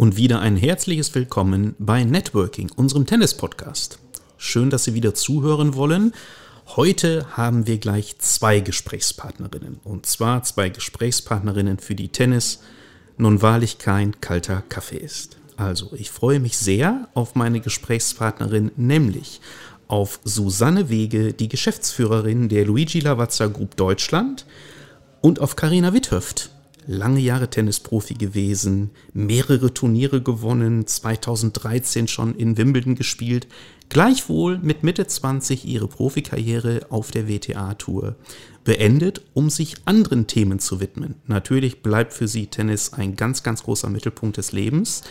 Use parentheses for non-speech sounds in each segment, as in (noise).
und wieder ein herzliches Willkommen bei Networking, unserem Tennis-Podcast. Schön, dass Sie wieder zuhören wollen. Heute haben wir gleich zwei Gesprächspartnerinnen. Und zwar zwei Gesprächspartnerinnen für die Tennis nun wahrlich kein kalter Kaffee ist. Also, ich freue mich sehr auf meine Gesprächspartnerin, nämlich auf Susanne Wege, die Geschäftsführerin der Luigi Lavazza Group Deutschland, und auf Karina Witthöft, lange Jahre Tennisprofi gewesen, mehrere Turniere gewonnen, 2013 schon in Wimbledon gespielt, gleichwohl mit Mitte 20 ihre Profikarriere auf der WTA-Tour beendet, um sich anderen Themen zu widmen. Natürlich bleibt für sie Tennis ein ganz, ganz großer Mittelpunkt des Lebens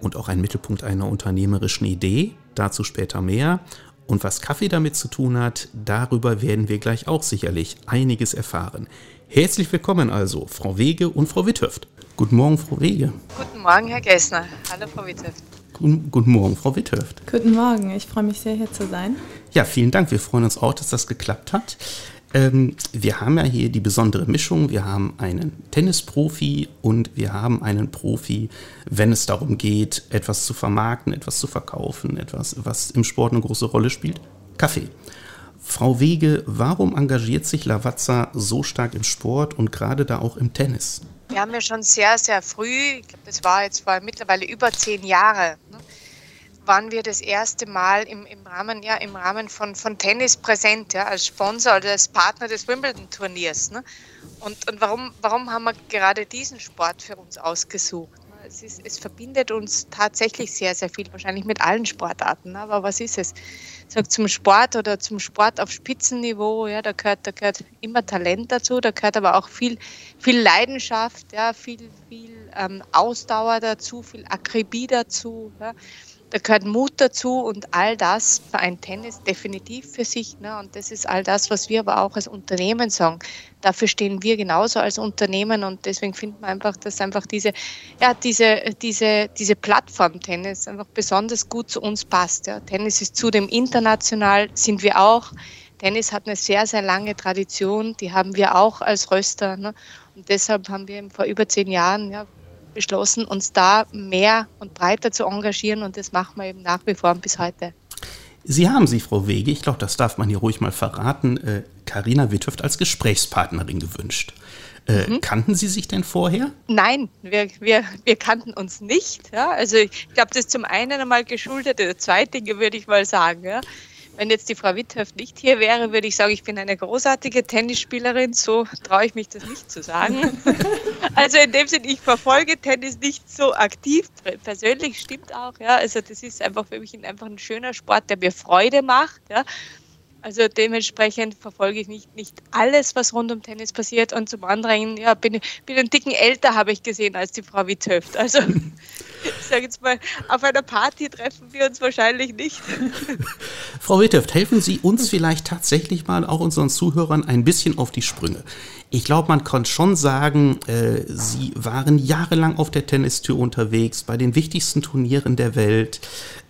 und auch ein Mittelpunkt einer unternehmerischen Idee, dazu später mehr. Und was Kaffee damit zu tun hat, darüber werden wir gleich auch sicherlich einiges erfahren. Herzlich willkommen also, Frau Wege und Frau Witthöft. Guten Morgen, Frau Wege. Guten Morgen, Herr Gessner. Hallo, Frau Witthöft. Guten, guten Morgen, Frau Witthöft. Guten Morgen, ich freue mich sehr, hier zu sein. Ja, vielen Dank. Wir freuen uns auch, dass das geklappt hat. Ähm, wir haben ja hier die besondere Mischung. Wir haben einen Tennisprofi und wir haben einen Profi, wenn es darum geht, etwas zu vermarkten, etwas zu verkaufen, etwas, was im Sport eine große Rolle spielt. Kaffee. Frau Wege, warum engagiert sich Lavazza so stark im Sport und gerade da auch im Tennis? Wir haben ja schon sehr, sehr früh, ich glaube, das war jetzt war mittlerweile über zehn Jahre, ne, waren wir das erste Mal im, im Rahmen, ja, im Rahmen von, von Tennis präsent, ja, als Sponsor oder als Partner des Wimbledon-Turniers. Ne? Und, und warum, warum haben wir gerade diesen Sport für uns ausgesucht? Es, ist, es verbindet uns tatsächlich sehr, sehr viel, wahrscheinlich mit allen Sportarten. Ne? Aber was ist es? sag, zum Sport oder zum Sport auf Spitzenniveau, ja, da gehört, da gehört immer Talent dazu, da gehört aber auch viel, viel Leidenschaft, ja, viel, viel ähm, Ausdauer dazu, viel Akribie dazu. Ja. Da gehört Mut dazu und all das vereint Tennis definitiv für sich. Ne? Und das ist all das, was wir aber auch als Unternehmen sagen. Dafür stehen wir genauso als Unternehmen und deswegen finden wir einfach, dass einfach diese, ja, diese, diese, diese Plattform Tennis einfach besonders gut zu uns passt. Ja? Tennis ist zudem international, sind wir auch. Tennis hat eine sehr, sehr lange Tradition, die haben wir auch als Röster. Ne? Und deshalb haben wir vor über zehn Jahren ja, beschlossen, uns da mehr und breiter zu engagieren und das machen wir eben nach wie vor bis heute. Sie haben sich, Frau Wege, ich glaube, das darf man hier ruhig mal verraten, Karina äh, Witthöft als Gesprächspartnerin gewünscht. Äh, mhm. Kannten Sie sich denn vorher? Nein, wir, wir, wir kannten uns nicht. Ja? Also ich glaube, das ist zum einen einmal geschuldet, oder zwei Dinge würde ich mal sagen. Ja? Wenn jetzt die Frau Witthöft nicht hier wäre, würde ich sagen, ich bin eine großartige Tennisspielerin. So traue ich mich das nicht zu sagen. (laughs) also in dem Sinne, ich verfolge Tennis nicht so aktiv. Persönlich stimmt auch. Ja, also das ist einfach für mich einfach ein schöner Sport, der mir Freude macht. Ja. Also dementsprechend verfolge ich nicht, nicht alles, was rund um Tennis passiert. Und zum anderen, ja, bin, bin einen dicken älter, habe ich gesehen, als die Frau Witthöft. Also (laughs) sage jetzt mal, auf einer Party treffen wir uns wahrscheinlich nicht. (laughs) Frau Witthöft, helfen Sie uns vielleicht tatsächlich mal, auch unseren Zuhörern, ein bisschen auf die Sprünge. Ich glaube, man kann schon sagen, äh, Sie waren jahrelang auf der Tennistür unterwegs, bei den wichtigsten Turnieren der Welt,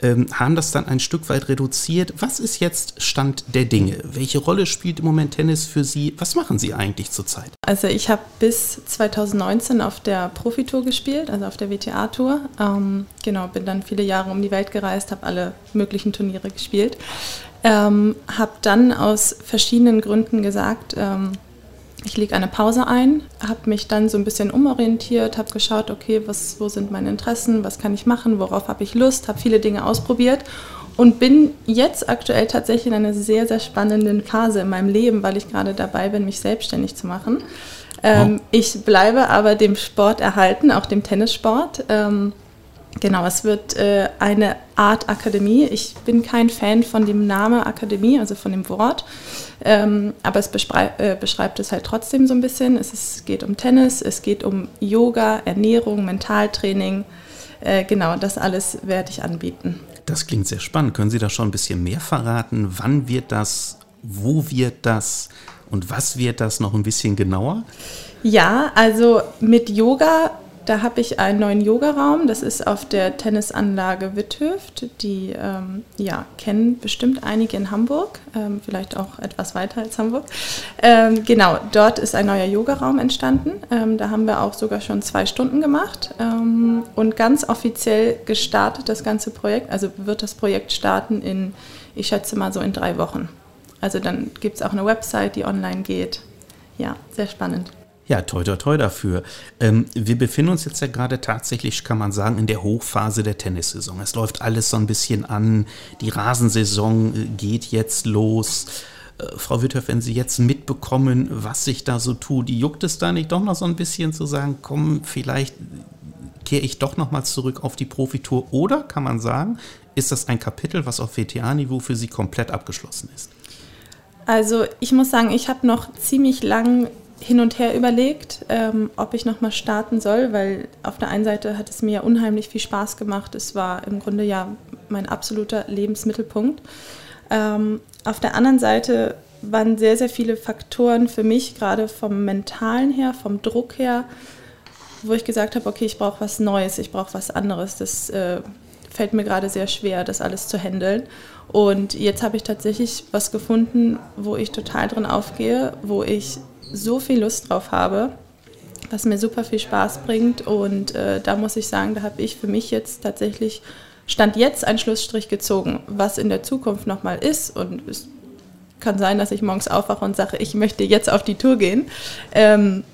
ähm, haben das dann ein Stück weit reduziert. Was ist jetzt Stand der Dinge? Welche Rolle spielt im Moment Tennis für Sie? Was machen Sie eigentlich zurzeit? Also ich habe bis 2019 auf der Profitour gespielt, also auf der WTA-Tour. Ähm, genau, bin dann viele Jahre um die Welt gereist, habe alle möglichen Turniere gespielt. Ähm, habe dann aus verschiedenen Gründen gesagt, ähm, ich lege eine Pause ein, habe mich dann so ein bisschen umorientiert, habe geschaut, okay, was, wo sind meine Interessen, was kann ich machen, worauf habe ich Lust, habe viele Dinge ausprobiert und bin jetzt aktuell tatsächlich in einer sehr, sehr spannenden Phase in meinem Leben, weil ich gerade dabei bin, mich selbstständig zu machen. Ähm. Ich bleibe aber dem Sport erhalten, auch dem Tennissport. Ähm, Genau, es wird äh, eine Art Akademie. Ich bin kein Fan von dem Namen Akademie, also von dem Wort, ähm, aber es äh, beschreibt es halt trotzdem so ein bisschen. Es ist, geht um Tennis, es geht um Yoga, Ernährung, Mentaltraining. Äh, genau, das alles werde ich anbieten. Das klingt sehr spannend. Können Sie da schon ein bisschen mehr verraten? Wann wird das? Wo wird das? Und was wird das noch ein bisschen genauer? Ja, also mit Yoga da habe ich einen neuen Yogaraum. Das ist auf der Tennisanlage Witthöft. Die ähm, ja, kennen bestimmt einige in Hamburg, ähm, vielleicht auch etwas weiter als Hamburg. Ähm, genau, dort ist ein neuer Yogaraum entstanden. Ähm, da haben wir auch sogar schon zwei Stunden gemacht. Ähm, und ganz offiziell gestartet das ganze Projekt. Also wird das Projekt starten in, ich schätze mal so in drei Wochen. Also dann gibt es auch eine Website, die online geht. Ja, sehr spannend. Ja, toi, toi, toi dafür. Ähm, wir befinden uns jetzt ja gerade tatsächlich, kann man sagen, in der Hochphase der Tennissaison. Es läuft alles so ein bisschen an. Die Rasensaison äh, geht jetzt los. Äh, Frau Withoff, wenn Sie jetzt mitbekommen, was sich da so tut, juckt es da nicht doch noch so ein bisschen zu sagen, komm, vielleicht kehre ich doch noch mal zurück auf die Profitour? Oder kann man sagen, ist das ein Kapitel, was auf WTA-Niveau für Sie komplett abgeschlossen ist? Also ich muss sagen, ich habe noch ziemlich lang hin und her überlegt, ähm, ob ich nochmal starten soll, weil auf der einen Seite hat es mir unheimlich viel Spaß gemacht. Es war im Grunde ja mein absoluter Lebensmittelpunkt. Ähm, auf der anderen Seite waren sehr, sehr viele Faktoren für mich, gerade vom mentalen her, vom Druck her, wo ich gesagt habe, okay, ich brauche was Neues, ich brauche was anderes. Das äh, fällt mir gerade sehr schwer, das alles zu handeln. Und jetzt habe ich tatsächlich was gefunden, wo ich total drin aufgehe, wo ich so viel Lust drauf habe, was mir super viel Spaß bringt. Und äh, da muss ich sagen, da habe ich für mich jetzt tatsächlich Stand jetzt einen Schlussstrich gezogen, was in der Zukunft nochmal ist. Und es kann sein, dass ich morgens aufwache und sage, ich möchte jetzt auf die Tour gehen. Ähm,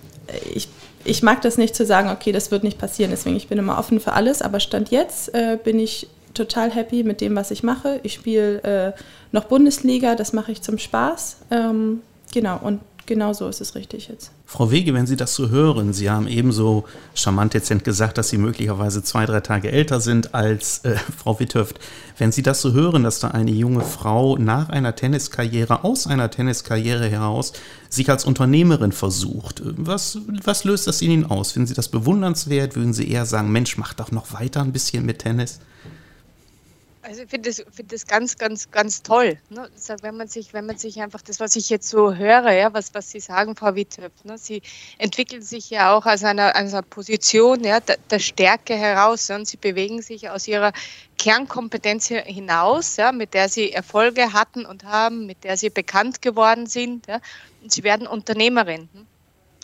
ich, ich mag das nicht zu sagen, okay, das wird nicht passieren. Deswegen, ich bin immer offen für alles. Aber Stand jetzt äh, bin ich total happy mit dem, was ich mache. Ich spiele äh, noch Bundesliga, das mache ich zum Spaß. Ähm, genau, und genau so ist es richtig jetzt. Frau Wege, wenn Sie das so hören, Sie haben ebenso charmant dezent gesagt, dass Sie möglicherweise zwei, drei Tage älter sind als äh, (laughs) Frau Witthöft. Wenn Sie das so hören, dass da eine junge Frau nach einer Tenniskarriere, aus einer Tenniskarriere heraus, sich als Unternehmerin versucht, was, was löst das in Ihnen aus? Finden Sie das bewundernswert? Würden Sie eher sagen, Mensch, mach doch noch weiter ein bisschen mit Tennis? Also ich finde das, find das ganz, ganz, ganz toll. Ne? Wenn, man sich, wenn man sich einfach das, was ich jetzt so höre, ja, was, was Sie sagen, Frau Wittöpf, ne? Sie entwickeln sich ja auch aus einer, aus einer Position ja, der, der Stärke heraus ja, und Sie bewegen sich aus Ihrer Kernkompetenz hinaus, ja, mit der Sie Erfolge hatten und haben, mit der Sie bekannt geworden sind. Ja, und Sie werden Unternehmerin. Ne?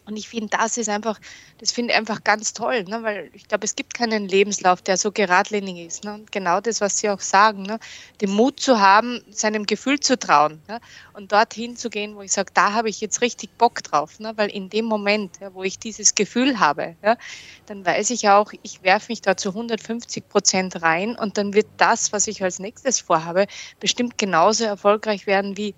Und ich finde, das ist einfach, das finde ich einfach ganz toll, ne? weil ich glaube, es gibt keinen Lebenslauf, der so geradlinig ist. Ne? Und genau das, was Sie auch sagen, ne? den Mut zu haben, seinem Gefühl zu trauen ne? und dorthin zu gehen, wo ich sage, da habe ich jetzt richtig Bock drauf, ne? weil in dem Moment, ja, wo ich dieses Gefühl habe, ja, dann weiß ich auch, ich werfe mich da zu 150 Prozent rein und dann wird das, was ich als nächstes vorhabe, bestimmt genauso erfolgreich werden wie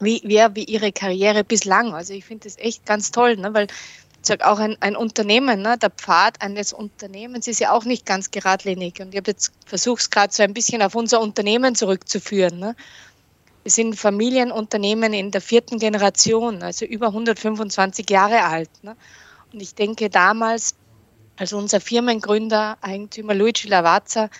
wie, wie, wie ihre Karriere bislang. Also ich finde das echt ganz toll, ne? weil ich sage auch ein, ein Unternehmen, ne? der Pfad eines Unternehmens ist ja auch nicht ganz geradlinig. Und ich habe jetzt versucht, es gerade so ein bisschen auf unser Unternehmen zurückzuführen. Ne? Wir sind Familienunternehmen in der vierten Generation, also über 125 Jahre alt. Ne? Und ich denke damals, als unser Firmengründer, Eigentümer Luigi Lavazza,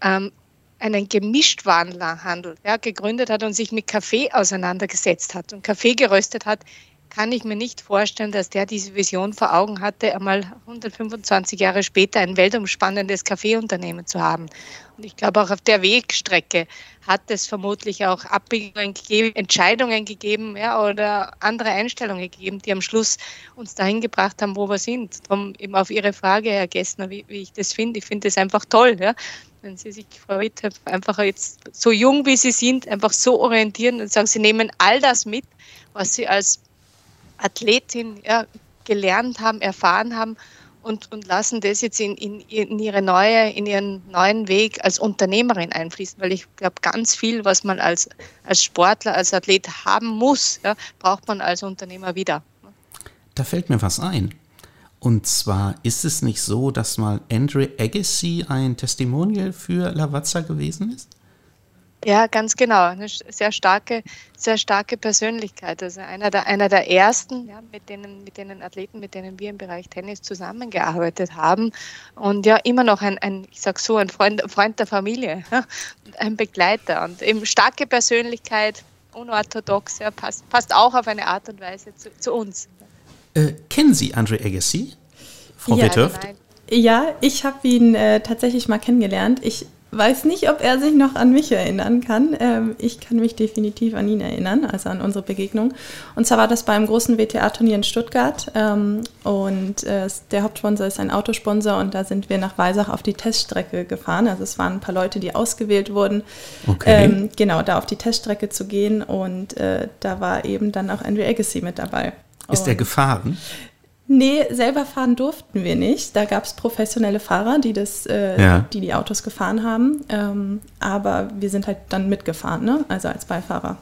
ähm, einen Gemischtwarenhandel ja, gegründet hat und sich mit Kaffee auseinandergesetzt hat und Kaffee geröstet hat, kann ich mir nicht vorstellen, dass der diese Vision vor Augen hatte, einmal 125 Jahre später ein weltumspannendes Kaffeeunternehmen zu haben. Und ich glaube, auch auf der Wegstrecke hat es vermutlich auch Abbiegungen gegeben, Entscheidungen gegeben ja, oder andere Einstellungen gegeben, die am Schluss uns dahin gebracht haben, wo wir sind. Darum eben auf Ihre Frage, Herr Gessner, wie, wie ich das finde. Ich finde das einfach toll. Ja wenn Sie sich, Frau Witte, einfach jetzt so jung wie Sie sind, einfach so orientieren und sagen, Sie nehmen all das mit, was Sie als Athletin ja, gelernt haben, erfahren haben und, und lassen das jetzt in, in, in, ihre neue, in ihren neuen Weg als Unternehmerin einfließen, weil ich glaube, ganz viel, was man als, als Sportler, als Athlet haben muss, ja, braucht man als Unternehmer wieder. Da fällt mir was ein. Und zwar ist es nicht so, dass mal Andre Agassi ein Testimonial für Lavazza gewesen ist? Ja, ganz genau. Eine sehr starke, sehr starke Persönlichkeit. Also einer der, einer der ersten, ja, mit denen, mit denen Athleten, mit denen wir im Bereich Tennis zusammengearbeitet haben. Und ja, immer noch ein, ein ich sag so, ein Freund, Freund der Familie, ja, (laughs) ein Begleiter. Und eben starke Persönlichkeit, unorthodox, ja, passt, passt auch auf eine Art und Weise zu, zu uns. Äh, kennen Sie Andre Agassi, Frau ja, Witthöft? Ja, ich habe ihn äh, tatsächlich mal kennengelernt. Ich weiß nicht, ob er sich noch an mich erinnern kann. Ähm, ich kann mich definitiv an ihn erinnern, also an unsere Begegnung. Und zwar war das beim großen WTA-Turnier in Stuttgart. Ähm, und äh, der Hauptsponsor ist ein Autosponsor und da sind wir nach Weisach auf die Teststrecke gefahren. Also es waren ein paar Leute, die ausgewählt wurden, okay. ähm, genau, da auf die Teststrecke zu gehen. Und äh, da war eben dann auch Andrew Agassi mit dabei. Ist er gefahren? Nee, selber fahren durften wir nicht. Da gab es professionelle Fahrer, die das, äh, ja. die, die Autos gefahren haben. Ähm, aber wir sind halt dann mitgefahren, ne? also als Beifahrer.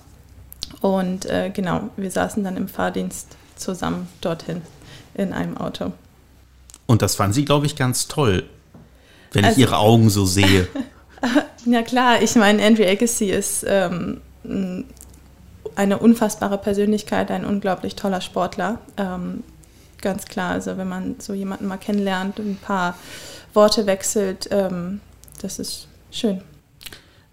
Und äh, genau, wir saßen dann im Fahrdienst zusammen dorthin in einem Auto. Und das fanden Sie, glaube ich, ganz toll, wenn also, ich Ihre Augen so sehe. (laughs) ja klar, ich meine, Andrew Agassi ist ähm, eine unfassbare Persönlichkeit, ein unglaublich toller Sportler. Ähm, ganz klar. Also wenn man so jemanden mal kennenlernt und ein paar Worte wechselt, ähm, das ist schön.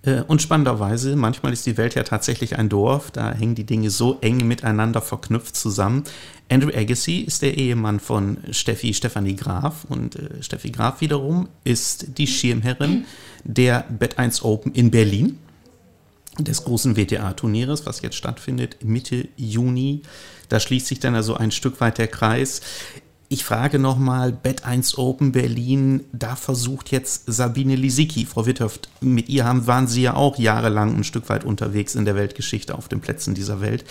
Äh, und spannenderweise, manchmal ist die Welt ja tatsächlich ein Dorf, da hängen die Dinge so eng miteinander verknüpft zusammen. Andrew Agassi ist der Ehemann von Steffi, Stefanie Graf und äh, Steffi Graf wiederum ist die Schirmherrin der Bet 1 Open in Berlin, des großen WTA-Turnieres, was jetzt stattfindet Mitte Juni. Da schließt sich dann also ein Stück weit der Kreis. Ich frage nochmal, Bett 1 Open Berlin, da versucht jetzt Sabine Lisicki, Frau Witthöft, mit ihr haben, waren Sie ja auch jahrelang ein Stück weit unterwegs in der Weltgeschichte auf den Plätzen dieser Welt.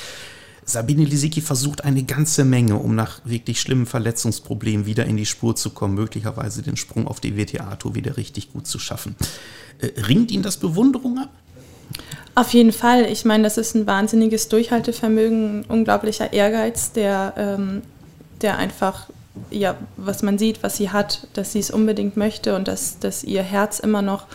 Sabine Lisicki versucht eine ganze Menge, um nach wirklich schlimmen Verletzungsproblemen wieder in die Spur zu kommen, möglicherweise den Sprung auf die WTA-Tour wieder richtig gut zu schaffen. Äh, ringt Ihnen das Bewunderung ab? Auf jeden Fall. Ich meine, das ist ein wahnsinniges Durchhaltevermögen, ein unglaublicher Ehrgeiz, der, ähm, der einfach, ja, was man sieht, was sie hat, dass sie es unbedingt möchte und dass, dass ihr Herz immer noch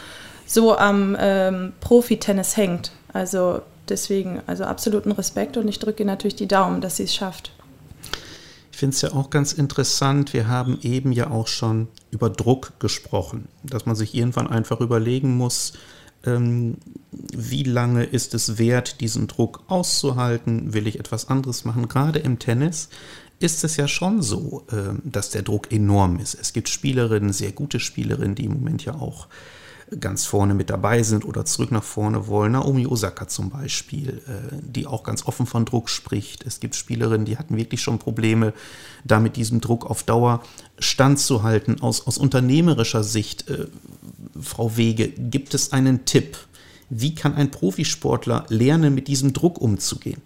so am ähm, Profi-Tennis hängt. Also deswegen, also absoluten Respekt und ich drücke natürlich die Daumen, dass sie es schafft. Ich finde es ja auch ganz interessant, wir haben eben ja auch schon über Druck gesprochen, dass man sich irgendwann einfach überlegen muss, wie lange ist es wert, diesen Druck auszuhalten? Will ich etwas anderes machen? Gerade im Tennis ist es ja schon so, äh, dass der Druck enorm ist. Es gibt Spielerinnen, sehr gute Spielerinnen, die im Moment ja auch ganz vorne mit dabei sind oder zurück nach vorne wollen. Naomi Osaka zum Beispiel, äh, die auch ganz offen von Druck spricht. Es gibt Spielerinnen, die hatten wirklich schon Probleme, da mit diesem Druck auf Dauer standzuhalten. Aus, aus unternehmerischer Sicht, äh, Frau Wege, gibt es einen Tipp? Wie kann ein Profisportler lernen, mit diesem Druck umzugehen?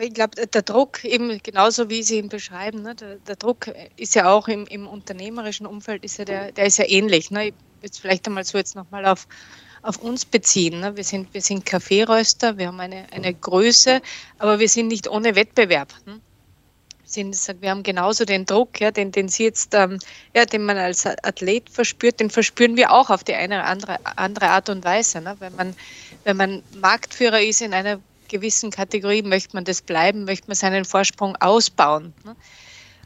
Ich glaube, der Druck, eben genauso wie Sie ihn beschreiben, ne, der, der, Druck ist ja auch im, im, unternehmerischen Umfeld, ist ja der, der ist ja ähnlich. Ne? Ich jetzt vielleicht einmal so jetzt nochmal auf, auf uns beziehen. Ne? Wir, sind, wir sind Kaffeeröster, wir haben eine, eine Größe, aber wir sind nicht ohne Wettbewerb. Ne? Sind, wir haben genauso den Druck, ja, den, den Sie jetzt, ähm, ja, den man als Athlet verspürt, den verspüren wir auch auf die eine oder andere, andere Art und Weise. Ne? Wenn, man, wenn man Marktführer ist in einer gewissen Kategorie, möchte man das bleiben, möchte man seinen Vorsprung ausbauen. Ne?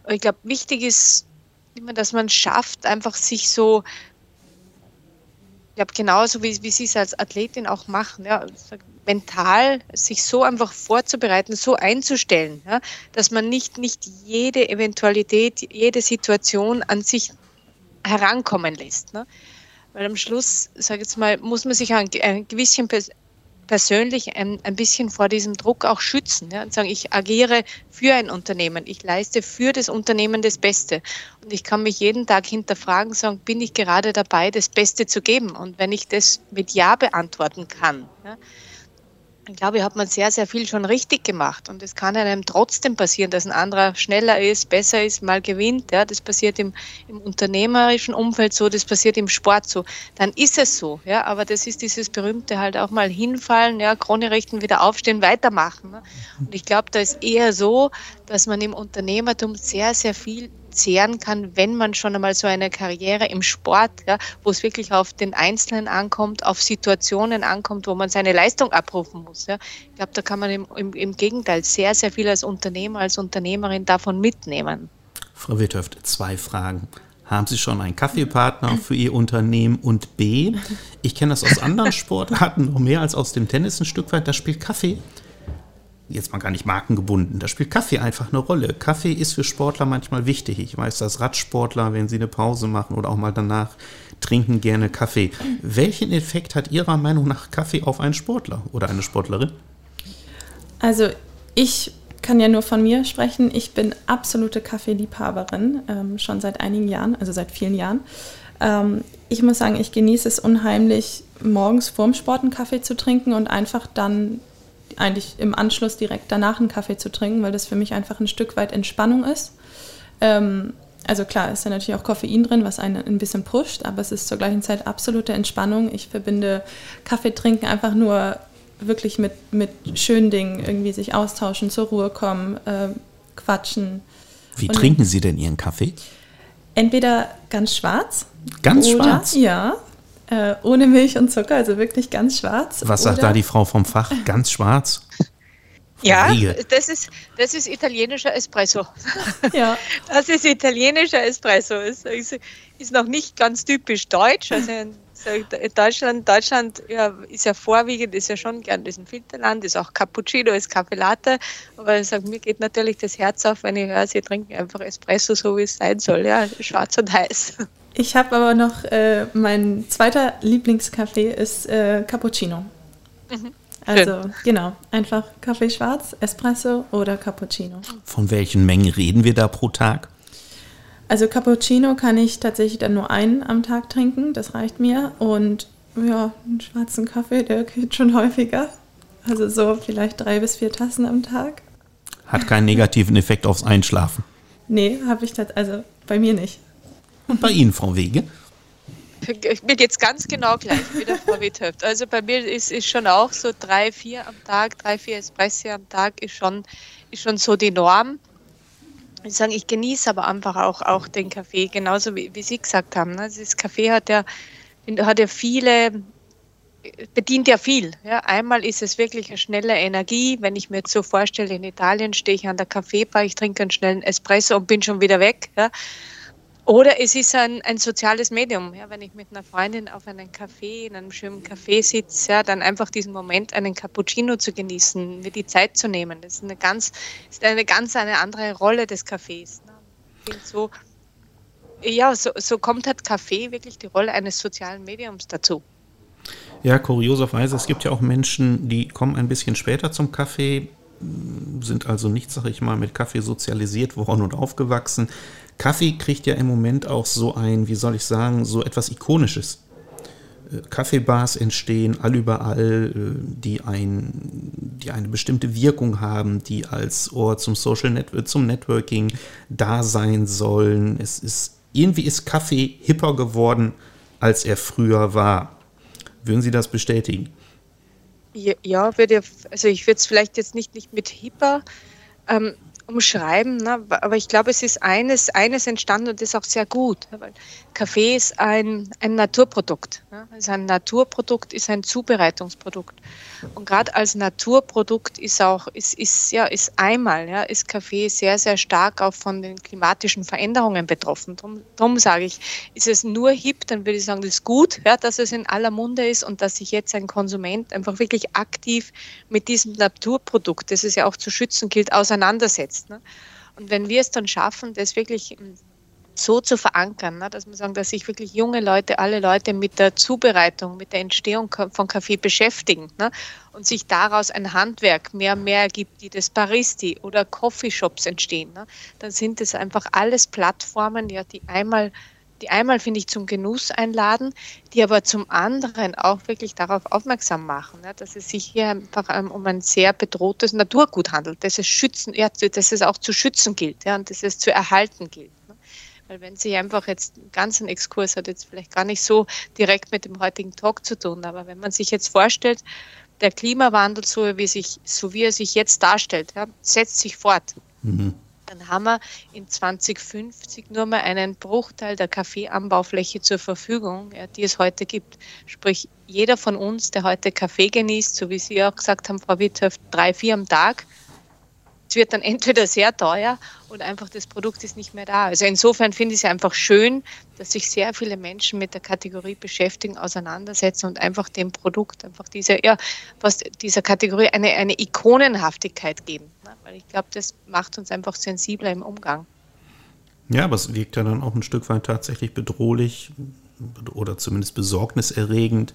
Und ich glaube, wichtig ist immer, dass man schafft, einfach sich so ich glaube, genauso wie, wie Sie es als Athletin auch machen, ja, mental sich so einfach vorzubereiten, so einzustellen, ja, dass man nicht, nicht jede Eventualität, jede Situation an sich herankommen lässt. Ne? Weil am Schluss, sage ich jetzt mal, muss man sich ein, ein gewisses persönlich ein, ein bisschen vor diesem Druck auch schützen ja, und sagen, ich agiere für ein Unternehmen, ich leiste für das Unternehmen das Beste. Und ich kann mich jeden Tag hinterfragen, sagen, bin ich gerade dabei, das Beste zu geben? Und wenn ich das mit Ja beantworten kann, ja, ich glaube, hat man sehr, sehr viel schon richtig gemacht. Und es kann einem trotzdem passieren, dass ein anderer schneller ist, besser ist, mal gewinnt. Ja, das passiert im, im unternehmerischen Umfeld so, das passiert im Sport so. Dann ist es so. Ja, aber das ist dieses berühmte halt auch mal hinfallen, ja, Krone richten, wieder aufstehen, weitermachen. Ne? Und ich glaube, da ist eher so, dass man im Unternehmertum sehr, sehr viel zehren kann, wenn man schon einmal so eine Karriere im Sport, ja, wo es wirklich auf den Einzelnen ankommt, auf Situationen ankommt, wo man seine Leistung abrufen muss. Ja. Ich glaube, da kann man im, im, im Gegenteil sehr, sehr viel als Unternehmer, als Unternehmerin davon mitnehmen. Frau Witthöft, zwei Fragen. Haben Sie schon einen Kaffeepartner für Ihr Unternehmen? Und B, ich kenne das aus anderen (laughs) Sportarten noch mehr als aus dem Tennis ein Stück weit, da spielt Kaffee jetzt mal gar nicht markengebunden, da spielt Kaffee einfach eine Rolle. Kaffee ist für Sportler manchmal wichtig. Ich weiß, dass Radsportler, wenn sie eine Pause machen oder auch mal danach, trinken gerne Kaffee. Welchen Effekt hat Ihrer Meinung nach Kaffee auf einen Sportler oder eine Sportlerin? Also ich kann ja nur von mir sprechen. Ich bin absolute Kaffeeliebhaberin, ähm, schon seit einigen Jahren, also seit vielen Jahren. Ähm, ich muss sagen, ich genieße es unheimlich, morgens vorm Sport einen Kaffee zu trinken und einfach dann eigentlich im Anschluss direkt danach einen Kaffee zu trinken, weil das für mich einfach ein Stück weit Entspannung ist. Ähm, also klar, ist da natürlich auch Koffein drin, was einen ein bisschen pusht, aber es ist zur gleichen Zeit absolute Entspannung. Ich verbinde Kaffee trinken einfach nur wirklich mit, mit schönen Dingen, irgendwie sich austauschen, zur Ruhe kommen, äh, quatschen. Wie Und trinken Sie denn Ihren Kaffee? Entweder ganz schwarz. Ganz oder, schwarz? Ja, äh, ohne Milch und Zucker, also wirklich ganz schwarz. Was sagt da die Frau vom Fach? Ganz schwarz? (laughs) Ja, das ist, das ist italienischer Espresso. Ja. (laughs) Das ist italienischer Espresso. Ist, ist, ist noch nicht ganz typisch deutsch. Also in Deutschland, Deutschland ja, ist ja vorwiegend, ist ja schon gern ein Filterland, ist auch Cappuccino, ist Kaffee Latte. Aber ich sage, mir geht natürlich das Herz auf, wenn ich höre, sie trinken einfach Espresso, so wie es sein soll. Ja, schwarz und heiß. Ich habe aber noch, äh, mein zweiter Lieblingskaffee ist äh, Cappuccino. Mhm. Also genau, einfach Kaffee schwarz, Espresso oder Cappuccino. Von welchen Mengen reden wir da pro Tag? Also Cappuccino kann ich tatsächlich dann nur einen am Tag trinken, das reicht mir. Und ja, einen schwarzen Kaffee, der geht schon häufiger. Also so vielleicht drei bis vier Tassen am Tag. Hat keinen negativen Effekt aufs Einschlafen. Nee, habe ich das, also bei mir nicht. Und bei Ihnen, Frau Wege? Mir geht es ganz genau gleich wie der Frau Withöft. Also bei mir ist, ist schon auch so drei, vier am Tag, drei, vier Espresso am Tag ist schon, ist schon so die Norm. Ich sagen, ich genieße aber einfach auch, auch den Kaffee, genauso wie, wie Sie gesagt haben. Ne? Das Kaffee hat ja, hat ja viele, bedient ja viel. Ja? Einmal ist es wirklich eine schnelle Energie. Wenn ich mir jetzt so vorstelle, in Italien stehe ich an der Kaffeebar, ich trinke einen schnellen Espresso und bin schon wieder weg. Ja? Oder es ist ein, ein soziales Medium. Ja, wenn ich mit einer Freundin auf einem Café, in einem schönen Café sitze, ja, dann einfach diesen Moment, einen Cappuccino zu genießen, mir die Zeit zu nehmen. Das ist eine ganz, ist eine ganz eine andere Rolle des Cafés. Ne? So, ja, so, so kommt halt Kaffee wirklich die Rolle eines sozialen Mediums dazu. Ja, kurioserweise, es gibt ja auch Menschen, die kommen ein bisschen später zum Kaffee, sind also nicht, sag ich mal, mit Kaffee sozialisiert worden und aufgewachsen, Kaffee kriegt ja im Moment auch so ein, wie soll ich sagen, so etwas Ikonisches. Äh, Kaffeebars entstehen allüberall, äh, die, ein, die eine bestimmte Wirkung haben, die als Ort zum Social Network, zum Networking da sein sollen. Es ist, irgendwie ist Kaffee hipper geworden, als er früher war. Würden Sie das bestätigen? Ja, würde, also ich würde es vielleicht jetzt nicht, nicht mit hipper ähm, umschreiben, ne? aber ich glaube, es ist eines, eines entstanden und ist auch sehr gut. Weil Kaffee ist ein, ein Naturprodukt. Ne? Also ein Naturprodukt ist ein Zubereitungsprodukt. Und gerade als Naturprodukt ist auch, ist, ist, ja, ist einmal, ja, ist Kaffee sehr, sehr stark auch von den klimatischen Veränderungen betroffen. Darum, darum sage ich, ist es nur hip, dann würde ich sagen, das ist gut, ja, dass es in aller Munde ist und dass sich jetzt ein Konsument einfach wirklich aktiv mit diesem Naturprodukt, das es ja auch zu schützen gilt, auseinandersetzt. Ne? Und wenn wir es dann schaffen, das wirklich so zu verankern, ne, dass man sagen, dass sich wirklich junge Leute, alle Leute mit der Zubereitung, mit der Entstehung von Kaffee beschäftigen ne, und sich daraus ein Handwerk mehr und mehr ergibt, die das Baristi oder Coffeeshops entstehen, ne, dann sind es einfach alles Plattformen, ja, die einmal die einmal, finde ich, zum Genuss einladen, die aber zum anderen auch wirklich darauf aufmerksam machen, ne, dass es sich hier einfach ähm, um ein sehr bedrohtes Naturgut handelt, dass es, schützen, ja, dass es auch zu schützen gilt ja, und dass es zu erhalten gilt. Weil wenn Sie einfach jetzt einen ganzen Exkurs hat, jetzt vielleicht gar nicht so direkt mit dem heutigen Talk zu tun, aber wenn man sich jetzt vorstellt, der Klimawandel, so wie, sich, so wie er sich jetzt darstellt, ja, setzt sich fort. Mhm. Dann haben wir in 2050 nur mal einen Bruchteil der Kaffeeanbaufläche zur Verfügung, ja, die es heute gibt. Sprich, jeder von uns, der heute Kaffee genießt, so wie Sie auch gesagt haben, Frau Witthöft, drei, vier am Tag, es wird dann (laughs) entweder sehr teuer und einfach das Produkt ist nicht mehr da. Also insofern finde ich es einfach schön, dass sich sehr viele Menschen mit der Kategorie beschäftigen, auseinandersetzen und einfach dem Produkt, einfach dieser, ja, was dieser Kategorie eine, eine Ikonenhaftigkeit geben. Ne? Weil ich glaube, das macht uns einfach sensibler im Umgang. Ja, aber es wirkt ja dann auch ein Stück weit tatsächlich bedrohlich oder zumindest besorgniserregend.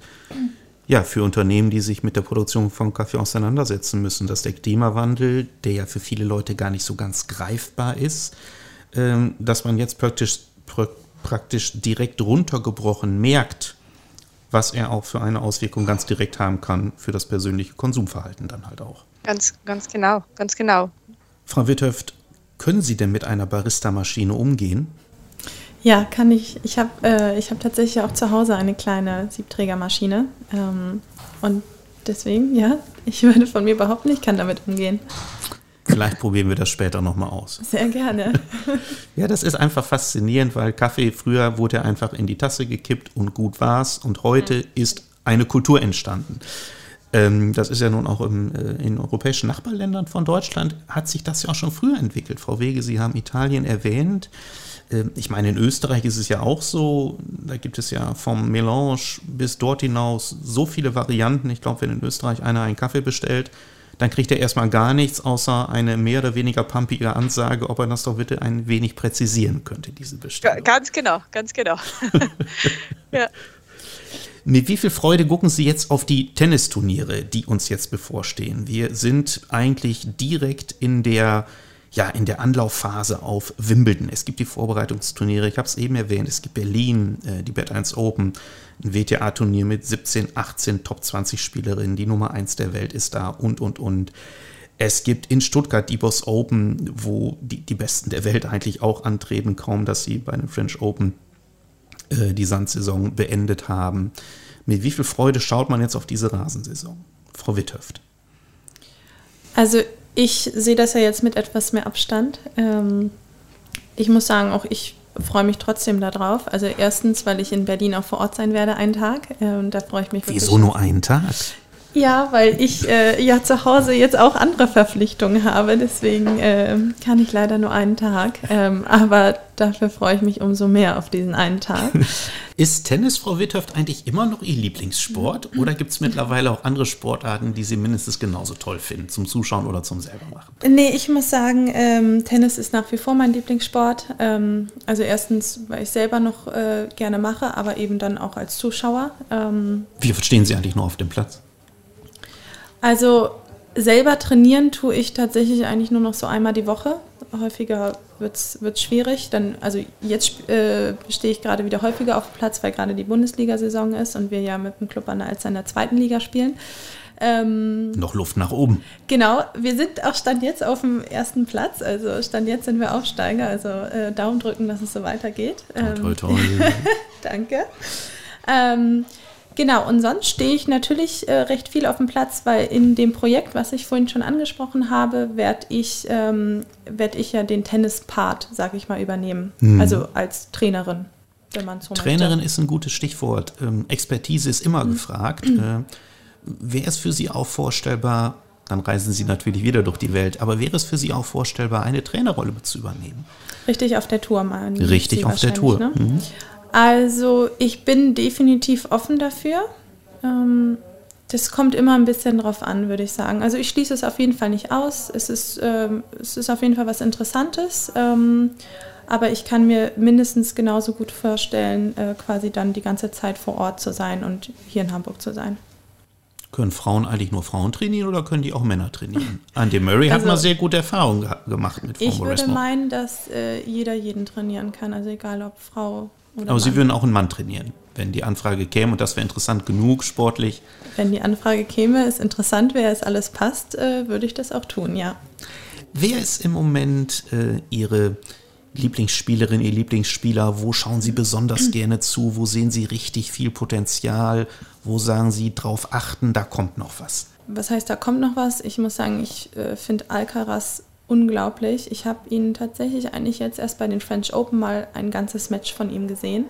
Ja, für Unternehmen, die sich mit der Produktion von Kaffee auseinandersetzen müssen, dass der Klimawandel, der ja für viele Leute gar nicht so ganz greifbar ist, ähm, dass man jetzt praktisch, praktisch direkt runtergebrochen merkt, was er auch für eine Auswirkung ganz direkt haben kann für das persönliche Konsumverhalten dann halt auch. Ganz, ganz genau, ganz genau. Frau Witthöft, können Sie denn mit einer Barista-Maschine umgehen? Ja, kann ich. Ich habe äh, hab tatsächlich auch zu Hause eine kleine Siebträgermaschine. Ähm, und deswegen, ja, ich würde von mir behaupten, ich kann damit umgehen. Vielleicht probieren wir das später nochmal aus. Sehr gerne. (laughs) ja, das ist einfach faszinierend, weil Kaffee früher wurde einfach in die Tasse gekippt und gut war's. Und heute mhm. ist eine Kultur entstanden. Ähm, das ist ja nun auch im, äh, in europäischen Nachbarländern von Deutschland, hat sich das ja auch schon früher entwickelt. Frau Wege, Sie haben Italien erwähnt. Ähm, ich meine, in Österreich ist es ja auch so, da gibt es ja vom Melange bis dort hinaus so viele Varianten. Ich glaube, wenn in Österreich einer einen Kaffee bestellt, dann kriegt er erstmal gar nichts, außer eine mehr oder weniger pumpige Ansage, ob er das doch bitte ein wenig präzisieren könnte, diese Bestellung. Ganz genau, ganz genau. (laughs) ja. Mit wie viel Freude gucken Sie jetzt auf die Tennisturniere, die uns jetzt bevorstehen? Wir sind eigentlich direkt in der ja, in der Anlaufphase auf Wimbledon. Es gibt die Vorbereitungsturniere, ich habe es eben erwähnt, es gibt Berlin, äh, die Bad 1 Open, ein WTA-Turnier mit 17, 18 Top 20 Spielerinnen, die Nummer 1 der Welt ist da und, und, und. Es gibt in Stuttgart die Boss Open, wo die, die Besten der Welt eigentlich auch antreten, kaum dass sie bei den French Open äh, die Sandsaison beendet haben. Mit wie viel Freude schaut man jetzt auf diese Rasensaison? Frau Witthöft. Also ich sehe das ja jetzt mit etwas mehr Abstand. Ähm, ich muss sagen, auch ich freue mich trotzdem darauf. Also erstens, weil ich in Berlin auch vor Ort sein werde einen Tag. Äh, und da freue ich mich wirklich. Wieso nur einen Tag? Ja, weil ich äh, ja zu Hause jetzt auch andere Verpflichtungen habe. Deswegen äh, kann ich leider nur einen Tag. Ähm, aber dafür freue ich mich umso mehr auf diesen einen Tag. (laughs) Ist Tennis, Frau Witthöft, eigentlich immer noch Ihr Lieblingssport? Oder gibt es mittlerweile auch andere Sportarten, die Sie mindestens genauso toll finden, zum Zuschauen oder zum selber machen? Nee, ich muss sagen, ähm, Tennis ist nach wie vor mein Lieblingssport. Ähm, also erstens, weil ich selber noch äh, gerne mache, aber eben dann auch als Zuschauer. Ähm, Wie verstehen Sie eigentlich nur auf dem Platz? Also selber trainieren tue ich tatsächlich eigentlich nur noch so einmal die Woche. Häufiger wird es schwierig. Dann, also jetzt äh, stehe ich gerade wieder häufiger auf dem Platz, weil gerade die Bundesliga-Saison ist und wir ja mit dem Club an der Alster in der zweiten Liga spielen. Ähm, Noch Luft nach oben. Genau, wir sind auch Stand jetzt auf dem ersten Platz. Also Stand jetzt sind wir Aufsteiger. Also äh, Daumen drücken, dass es so weitergeht. Ähm, toll, (laughs) toll, Danke. Ähm, Genau, und sonst stehe ich natürlich äh, recht viel auf dem Platz, weil in dem Projekt, was ich vorhin schon angesprochen habe, werde ich, ähm, werd ich ja den Tennis-Part, sage ich mal, übernehmen. Mhm. Also als Trainerin, wenn man so Trainerin möchte. ist ein gutes Stichwort. Ähm, Expertise ist immer mhm. gefragt. Äh, wäre es für Sie auch vorstellbar, dann reisen Sie natürlich wieder durch die Welt, aber wäre es für Sie auch vorstellbar, eine Trainerrolle zu übernehmen? Richtig auf der Tour, mal. Richtig auf der Tour. Ne? Mhm. Also ich bin definitiv offen dafür. Ähm, das kommt immer ein bisschen drauf an, würde ich sagen. Also ich schließe es auf jeden Fall nicht aus. Es ist, ähm, es ist auf jeden Fall was Interessantes. Ähm, aber ich kann mir mindestens genauso gut vorstellen, äh, quasi dann die ganze Zeit vor Ort zu sein und hier in Hamburg zu sein. Können Frauen eigentlich nur Frauen trainieren oder können die auch Männer trainieren? Andy Murray hat also, mal sehr gute Erfahrungen gemacht mit Frau Ich würde meinen, dass äh, jeder jeden trainieren kann, also egal ob Frau oder Aber Mann. Sie würden auch einen Mann trainieren, wenn die Anfrage käme und das wäre interessant genug sportlich. Wenn die Anfrage käme, es interessant wäre, es alles passt, äh, würde ich das auch tun, ja. Wer ist im Moment äh, Ihre Lieblingsspielerin, Ihr Lieblingsspieler? Wo schauen Sie besonders (clears throat) gerne zu? Wo sehen Sie richtig viel Potenzial? Wo sagen Sie drauf achten, da kommt noch was? Was heißt, da kommt noch was? Ich muss sagen, ich äh, finde Alcaraz unglaublich. Ich habe ihn tatsächlich eigentlich jetzt erst bei den French Open mal ein ganzes Match von ihm gesehen.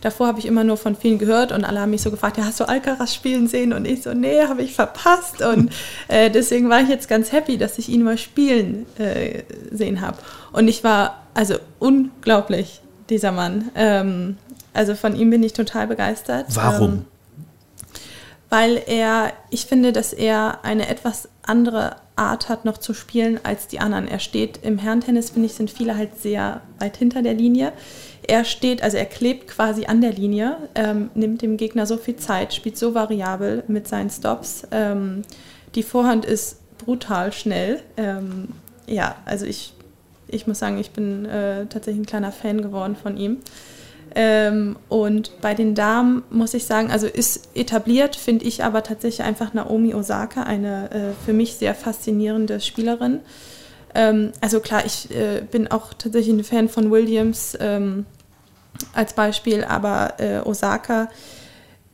davor habe ich immer nur von vielen gehört und alle haben mich so gefragt, ja, hast du Alcaraz spielen sehen? Und ich so, nee, habe ich verpasst. Und (laughs) äh, deswegen war ich jetzt ganz happy, dass ich ihn mal spielen äh, sehen habe. Und ich war also unglaublich, dieser Mann. Ähm, also von ihm bin ich total begeistert. Warum? Ähm, weil er, ich finde, dass er eine etwas andere Art hat, noch zu spielen als die anderen. Er steht im Herrentennis, finde ich, sind viele halt sehr weit hinter der Linie. Er steht, also er klebt quasi an der Linie, ähm, nimmt dem Gegner so viel Zeit, spielt so variabel mit seinen Stops. Ähm, die Vorhand ist brutal schnell. Ähm, ja, also ich, ich muss sagen, ich bin äh, tatsächlich ein kleiner Fan geworden von ihm. Ähm, und bei den Damen muss ich sagen, also ist etabliert, finde ich aber tatsächlich einfach Naomi Osaka, eine äh, für mich sehr faszinierende Spielerin. Ähm, also klar, ich äh, bin auch tatsächlich ein Fan von Williams ähm, als Beispiel, aber äh, Osaka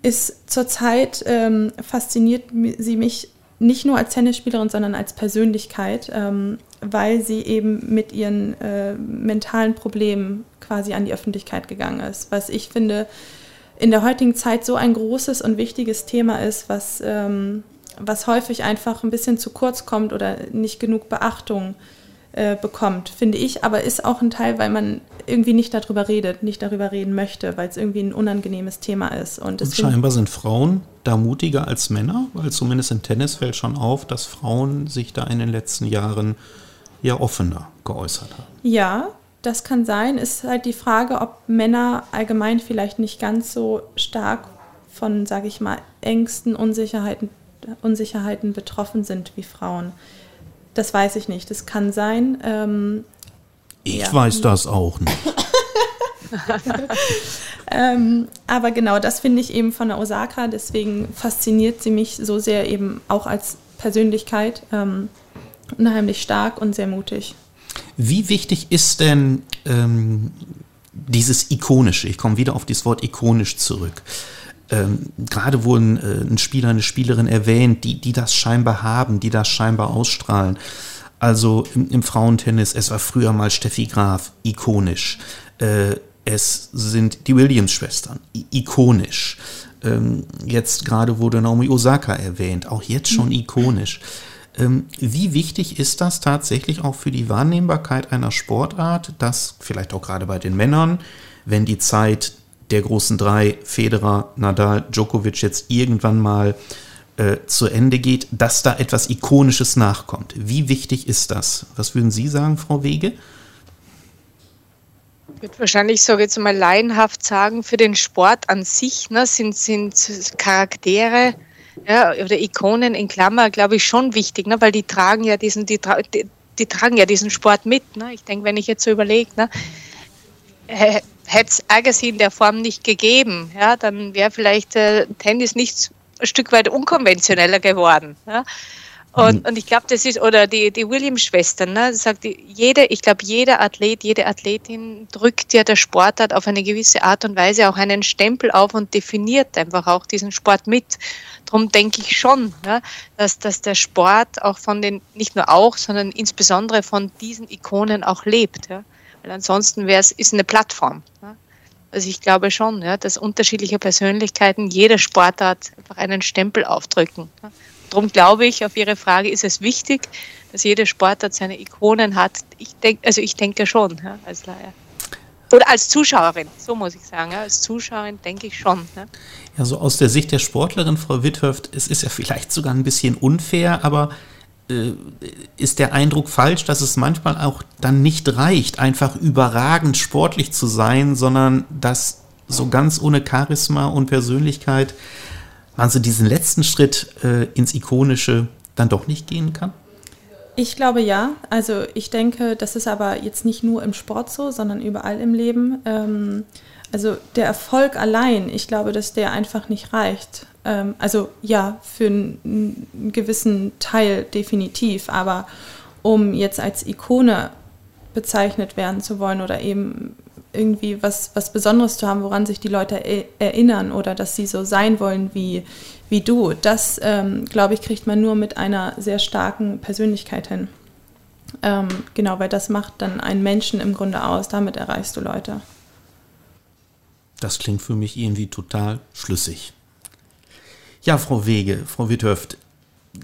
ist zurzeit ähm, fasziniert sie mich nicht nur als Tennisspielerin, sondern als Persönlichkeit, ähm, weil sie eben mit ihren äh, mentalen Problemen quasi an die Öffentlichkeit gegangen ist. Was ich finde, in der heutigen Zeit so ein großes und wichtiges Thema ist, was, ähm, was häufig einfach ein bisschen zu kurz kommt oder nicht genug Beachtung äh, bekommt, finde ich. Aber ist auch ein Teil, weil man irgendwie nicht darüber redet, nicht darüber reden möchte, weil es irgendwie ein unangenehmes Thema ist. Und, und scheinbar sind Frauen da mutiger als Männer, weil zumindest im Tennis fällt schon auf, dass Frauen sich da in den letzten Jahren ja offener geäußert haben. Ja, das kann sein. Ist halt die Frage, ob Männer allgemein vielleicht nicht ganz so stark von, sage ich mal, Ängsten, Unsicherheiten, Unsicherheiten betroffen sind wie Frauen. Das weiß ich nicht. Das kann sein. Ähm, ich ja. weiß das auch nicht. (laughs) ähm, aber genau, das finde ich eben von der Osaka. Deswegen fasziniert sie mich so sehr eben auch als Persönlichkeit. Ähm, unheimlich stark und sehr mutig. Wie wichtig ist denn ähm, dieses Ikonische? Ich komme wieder auf dieses Wort ikonisch zurück. Ähm, gerade wurden äh, ein Spieler, eine Spielerin erwähnt, die, die das scheinbar haben, die das scheinbar ausstrahlen. Also im, im Frauentennis, es war früher mal Steffi Graf, ikonisch. Äh, es sind die Williams-Schwestern, ikonisch. Ähm, jetzt gerade wurde Naomi Osaka erwähnt, auch jetzt schon ikonisch. Ähm, wie wichtig ist das tatsächlich auch für die Wahrnehmbarkeit einer Sportart, dass vielleicht auch gerade bei den Männern, wenn die Zeit der großen drei, Federer, Nadal, Djokovic jetzt irgendwann mal äh, zu Ende geht, dass da etwas Ikonisches nachkommt. Wie wichtig ist das? Was würden Sie sagen, Frau Wege? Ich würde wahrscheinlich, so jetzt mal laienhaft sagen, für den Sport an sich ne, sind, sind Charaktere ja, oder Ikonen in Klammer, glaube ich, schon wichtig, ne, weil die tragen ja diesen, die, die, die tragen ja diesen Sport mit. Ne. Ich denke, wenn ich jetzt so überlege, ne, hätte es Agassi in der Form nicht gegeben, ja, dann wäre vielleicht äh, Tennis nicht ein Stück weit unkonventioneller geworden. Ja. Und, mhm. und ich glaube, das ist, oder die, die Williams-Schwestern, ne, sagt, jede, ich glaube, jeder Athlet, jede Athletin drückt ja der Sportart auf eine gewisse Art und Weise auch einen Stempel auf und definiert einfach auch diesen Sport mit. Darum denke ich schon, ja, dass, dass der Sport auch von den, nicht nur auch, sondern insbesondere von diesen Ikonen auch lebt. Ja. Weil ansonsten wäre es, ist eine Plattform. Ja. Also ich glaube schon, ja, dass unterschiedliche Persönlichkeiten jeder Sportart einfach einen Stempel aufdrücken. Ja. Darum glaube ich, auf Ihre Frage ist es wichtig, dass jede Sportart seine Ikonen hat. Ich denke, also ich denke schon, ja, als Laie. Oder als Zuschauerin, so muss ich sagen. Ja, als Zuschauerin denke ich schon. Ja. ja, so aus der Sicht der Sportlerin, Frau Witthöft, es ist ja vielleicht sogar ein bisschen unfair, aber äh, ist der Eindruck falsch, dass es manchmal auch dann nicht reicht, einfach überragend sportlich zu sein, sondern dass so ganz ohne Charisma und Persönlichkeit man so diesen letzten Schritt äh, ins Ikonische dann doch nicht gehen kann? Ich glaube ja. Also ich denke, das ist aber jetzt nicht nur im Sport so, sondern überall im Leben. Ähm, also der Erfolg allein, ich glaube, dass der einfach nicht reicht. Ähm, also ja, für einen, einen gewissen Teil definitiv, aber um jetzt als Ikone bezeichnet werden zu wollen oder eben irgendwie was, was Besonderes zu haben, woran sich die Leute erinnern oder dass sie so sein wollen wie, wie du. Das, ähm, glaube ich, kriegt man nur mit einer sehr starken Persönlichkeit hin. Ähm, genau, weil das macht dann einen Menschen im Grunde aus. Damit erreichst du Leute. Das klingt für mich irgendwie total schlüssig. Ja, Frau Wege, Frau Witthöft,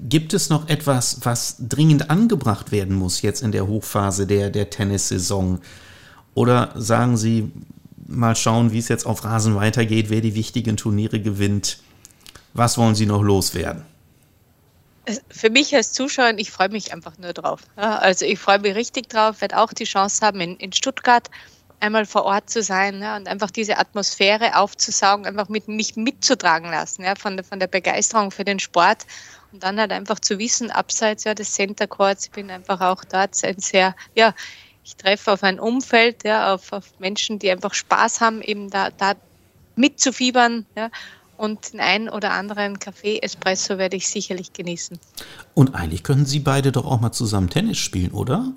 gibt es noch etwas, was dringend angebracht werden muss jetzt in der Hochphase der, der Tennissaison? Oder sagen Sie, mal schauen, wie es jetzt auf Rasen weitergeht, wer die wichtigen Turniere gewinnt? Was wollen Sie noch loswerden? Für mich als Zuschauer, ich freue mich einfach nur drauf. Also ich freue mich richtig drauf, werde auch die Chance haben, in, in Stuttgart einmal vor Ort zu sein ja, und einfach diese Atmosphäre aufzusaugen, einfach mit mich mitzutragen lassen, ja, von, der, von der Begeisterung für den Sport und dann halt einfach zu wissen, abseits ja, des Center Courts, ich bin einfach auch dort ein sehr, ja, ich treffe auf ein Umfeld, ja, auf, auf Menschen, die einfach Spaß haben, eben da, da mitzufiebern, ja, und den einen oder anderen Kaffee Espresso werde ich sicherlich genießen. Und eigentlich können Sie beide doch auch mal zusammen Tennis spielen, oder?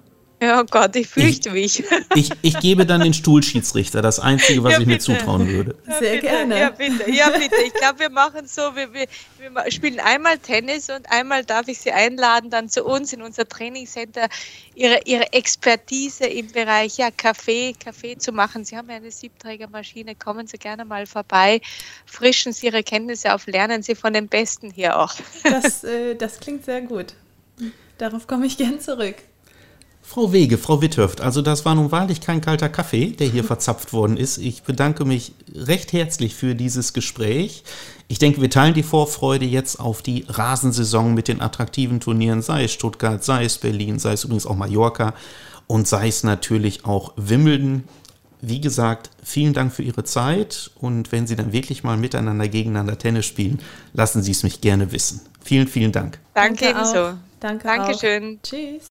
Ja, oh Gott, ich fürchte mich. (laughs) Ich, ich gebe dann den Stuhlschiedsrichter, das Einzige, was ja, ich mir zutrauen würde. Ja, Sehr bitte, gerne. Ja, bitte. Ja, bitte. Ich glaube, wir machen so, wir, wir, wir, spielen einmal Tennis und einmal darf ich Sie einladen, dann zu uns in unser Trainingscenter, Ihre, Ihre Expertise im Bereich ja, Kaffee, Kaffee zu machen. Sie haben ja eine Siebträgermaschine, kommen Sie gerne mal vorbei, frischen Sie Ihre Kenntnisse auf, lernen Sie von den Besten hier auch. Das, äh, das klingt sehr gut. Darauf komme ich gern zurück. Frau Wege, Frau Witthöft, also das war nun wahrlich kein kalter Kaffee, der hier (laughs) verzapft worden ist. Ich bedanke mich recht herzlich für dieses Gespräch. Ich denke, wir teilen die Vorfreude jetzt auf die Rasensaison mit den attraktiven Turnieren, sei es Stuttgart, sei es Berlin, sei es übrigens auch Mallorca und sei es natürlich auch Wimbledon. Wie gesagt, vielen Dank für Ihre Zeit und wenn Sie dann wirklich mal miteinander gegeneinander Tennis spielen, lassen Sie es mich gerne wissen. Vielen, vielen Dank. Danke, Danke ebenso. Danke Dankeschön. Auch. Tschüss.